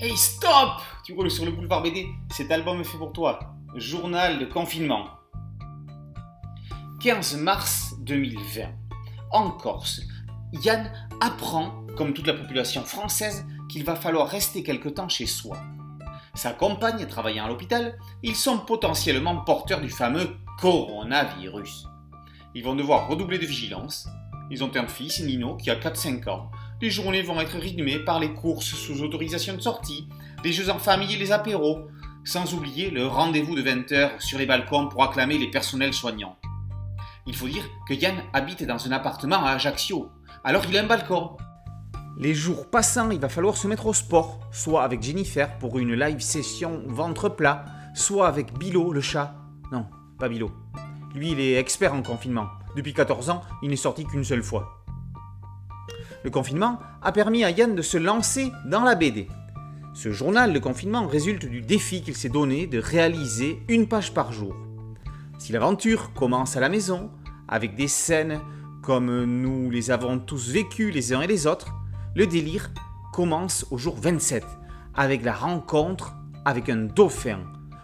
Hey stop Tu roules sur le boulevard BD, cet album est fait pour toi. Journal de confinement. 15 mars 2020. En Corse, Yann apprend, comme toute la population française, qu'il va falloir rester quelque temps chez soi. Sa compagne travaillant à l'hôpital, ils sont potentiellement porteurs du fameux coronavirus. Ils vont devoir redoubler de vigilance. Ils ont un fils, Nino, qui a 4-5 ans. Les journées vont être rythmées par les courses sous autorisation de sortie, les jeux en famille et les apéros, sans oublier le rendez-vous de 20h sur les balcons pour acclamer les personnels soignants. Il faut dire que Yann habite dans un appartement à Ajaccio, alors il a un balcon. Les jours passant, il va falloir se mettre au sport, soit avec Jennifer pour une live session ventre plat, soit avec Bilo le chat. Non, pas Bilo. Lui, il est expert en confinement. Depuis 14 ans, il n'est sorti qu'une seule fois. Le confinement a permis à Yann de se lancer dans la BD. Ce journal de confinement résulte du défi qu'il s'est donné de réaliser une page par jour. Si l'aventure commence à la maison, avec des scènes comme nous les avons tous vécues les uns et les autres, le délire commence au jour 27, avec la rencontre avec un dauphin,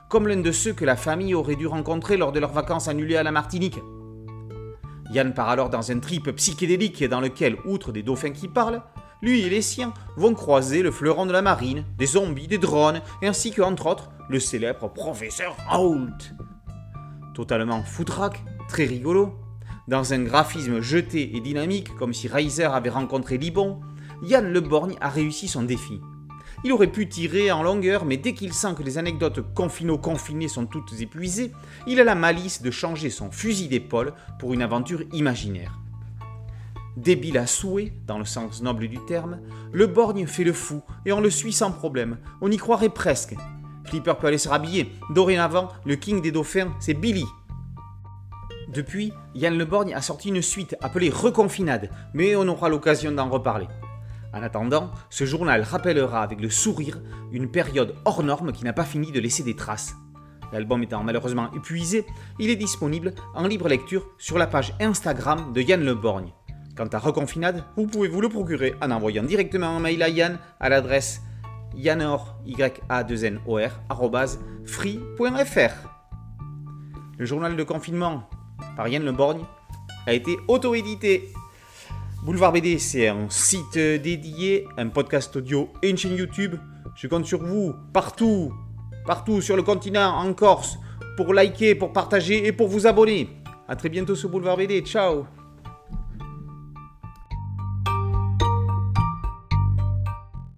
comme l'un de ceux que la famille aurait dû rencontrer lors de leurs vacances annulées à la Martinique. Yann part alors dans un trip psychédélique dans lequel, outre des dauphins qui parlent, lui et les siens vont croiser le fleuron de la marine, des zombies, des drones, ainsi que, entre autres, le célèbre professeur Holt. Totalement foutraque, très rigolo, dans un graphisme jeté et dynamique comme si Reiser avait rencontré Libon, Yann Le Borgne a réussi son défi. Il aurait pu tirer en longueur, mais dès qu'il sent que les anecdotes confino-confinées sont toutes épuisées, il a la malice de changer son fusil d'épaule pour une aventure imaginaire. Débile à souhait, dans le sens noble du terme, le borgne fait le fou et on le suit sans problème. On y croirait presque. Flipper peut aller se rhabiller. Dorénavant, le king des dauphins, c'est Billy. Depuis, Yann Le Borgne a sorti une suite appelée Reconfinade, mais on aura l'occasion d'en reparler. En attendant, ce journal rappellera avec le sourire une période hors norme qui n'a pas fini de laisser des traces. L'album étant malheureusement épuisé, il est disponible en libre lecture sur la page Instagram de Yann Le Borgne. Quant à Reconfinade, vous pouvez vous le procurer en envoyant directement un mail à Yann à l'adresse yanor, y a 2 n o free.fr. Le journal de confinement par Yann Le Borgne a été auto-édité Boulevard BD, c'est un site dédié, un podcast audio et une chaîne YouTube. Je compte sur vous, partout, partout sur le continent, en Corse, pour liker, pour partager et pour vous abonner. A très bientôt sur Boulevard BD. Ciao